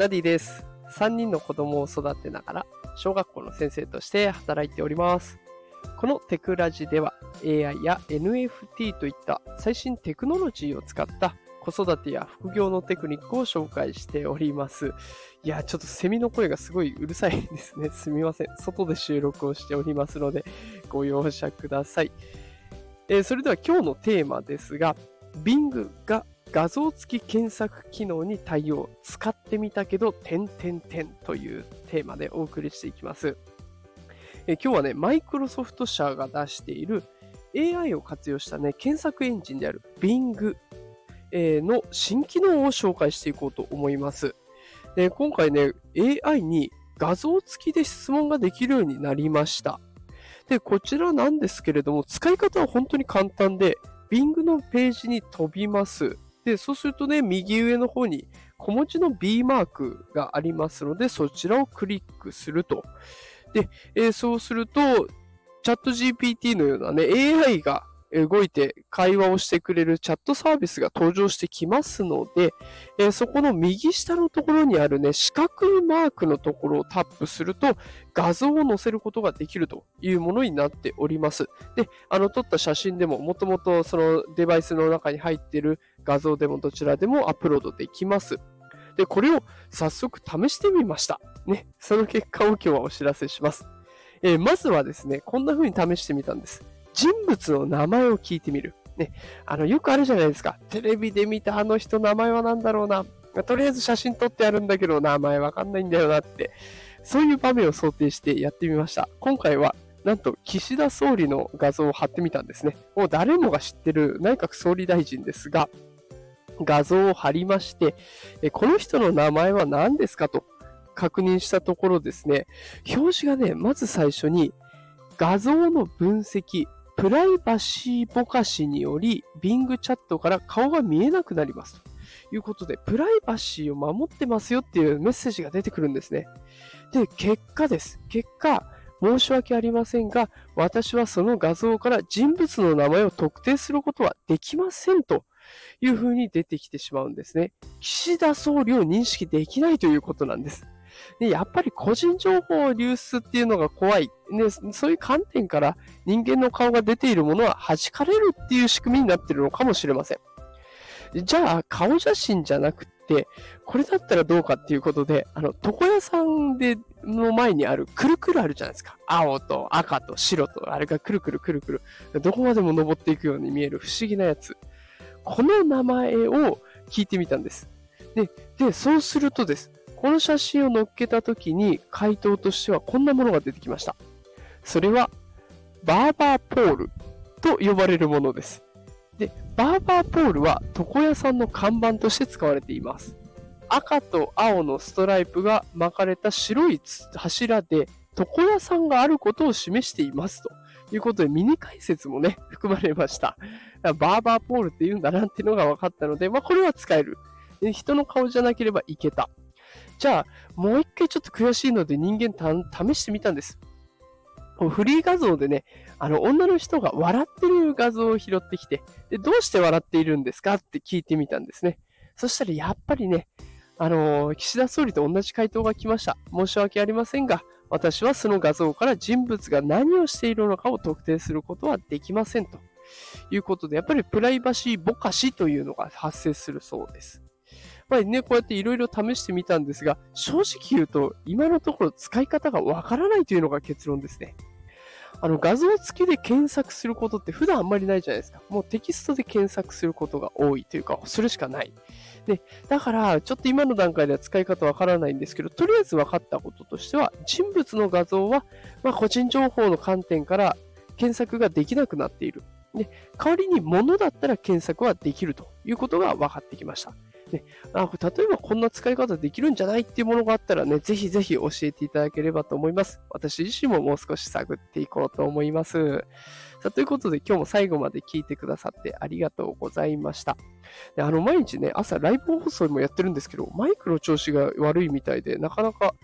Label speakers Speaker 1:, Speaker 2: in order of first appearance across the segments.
Speaker 1: ダディです。3人の子供を育てながら、小学校の先生として働いております。このテクラジでは AI や NFT といった最新テクノロジーを使った子育てや副業のテクニックを紹介しております。いや、ちょっとセミの声がすごいうるさいですね。すみません。外で収録をしておりますので、ご容赦ください。えーそれでは今日のテーマですが、Bing が画像付き検索機能に対応、使ってみたけど、点々点というテーマでお送りしていきます。え今日はね、マイクロソフト社が出している AI を活用したね、検索エンジンである Bing の新機能を紹介していこうと思います。で今回ね、AI に画像付きで質問ができるようになりました。で、こちらなんですけれども、使い方は本当に簡単で、Bing のページに飛びます。で、そうするとね、右上の方に小文字の B マークがありますので、そちらをクリックすると。で、えーそうすると、チャット GPT のようなね、AI が動いて会話をしてくれるチャットサービスが登場してきますので、えーそこの右下のところにあるね、四角いマークのところをタップすると、画像を載せることができるというものになっております。で、あの撮った写真でも、もともとそのデバイスの中に入っている画像でもどちらでもアップロードできます。で、これを早速試してみました。ね、その結果を今日はお知らせします。えーまずはですね、こんな風に試してみたんです。人物の名前を聞いてみる。ね、あの、よくあるじゃないですか。テレビで見たあの人名前は何だろうな。とりあえず写真撮ってあるんだけど、名前わかんないんだよなって。そういう場面を想定してやってみました。今回は、なんと、岸田総理の画像を貼ってみたんですね。もう誰もが知ってる内閣総理大臣ですが、画像を貼りまして、この人の名前は何ですかと確認したところですね、表示がね、まず最初に、画像の分析、プライバシーぼかしにより、Bing チャットから顔が見えなくなります。ということで、プライバシーを守ってますよっていうメッセージが出てくるんですね。で、結果です。結果、申し訳ありませんが、私はその画像から人物の名前を特定することはできませんというふうに出てきてしまうんですね。岸田総理を認識できないということなんです。でやっぱり個人情報流出っていうのが怖い、ね。そういう観点から人間の顔が出ているものは弾かれるっていう仕組みになってるのかもしれません。じゃあ、顔写真じゃなくて、これだったらどうかっていうことで、あの、床屋さんで、の前にある、くるくるあるじゃないですか。青と赤と白と、あれがくるくるくるくる、どこまでも登っていくように見える不思議なやつ。この名前を聞いてみたんです。で、で、そうするとです。この写真を載っけたときに回答としてはこんなものが出てきました。それは、バーバーポールと呼ばれるものです。で、バーバーポールは床屋さんの看板として使われています。赤と青のストライプが巻かれた白い柱で床屋さんがあることを示していますということでミニ解説もね、含まれました。バーバーポールって言うんだなっていうのが分かったので、まあこれは使える。人の顔じゃなければいけた。じゃあ、もう一回ちょっと悔しいので人間試してみたんです。フリー画像でね、あの、女の人が笑ってる画像を拾ってきて、で、どうして笑っているんですかって聞いてみたんですね。そしたらやっぱりね、あのー岸田総理と同じ回答が来ました。申し訳ありませんが、私はその画像から人物が何をしているのかを特定することはできませんということで、やっぱりプライバシーぼかしというのが発生するそうです。やっぱりね、こうやっていろいろ試してみたんですが、正直言うと、今のところ使い方がわからないというのが結論ですね。あの、画像付きで検索することって普段あんまりないじゃないですか。もうテキストで検索することが多いというか、それしかない。で、だから、ちょっと今の段階では使い方わからないんですけど、とりあえず分かったこととしては、人物の画像は、まあ、個人情報の観点から検索ができなくなっている。で、代わりに物だったら検索はできるということが分かってきました。ね、あ例えばこんな使い方できるんじゃないっていうものがあったらね、ぜひぜひ教えていただければと思います。私自身ももう少し探っていこうと思います。さあということで今日も最後まで聞いてくださってありがとうございました。であの毎日ね、朝ライブ放送もやってるんですけど、マイクの調子が悪いみたいで、なかなか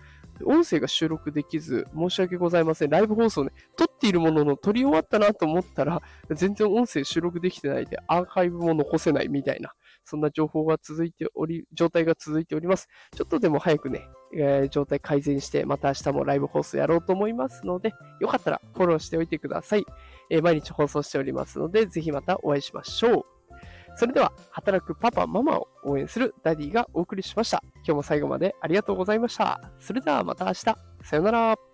Speaker 1: 音声が収録できず、申し訳ございません。ライブ放送ね、撮っているものの撮り終わったなと思ったら、全然音声収録できてないで、アーカイブも残せないみたいな、そんな情報が続いており、状態が続いております。ちょっとでも早くね、えー、状態改善して、また明日もライブ放送やろうと思いますので、よかったらフォローしておいてください。えー、毎日放送しておりますので、ぜひまたお会いしましょう。それでは、働くパパ、ママを応援するダディがお送りしました。今日も最後までありがとうございました。それではまた明日。さよなら。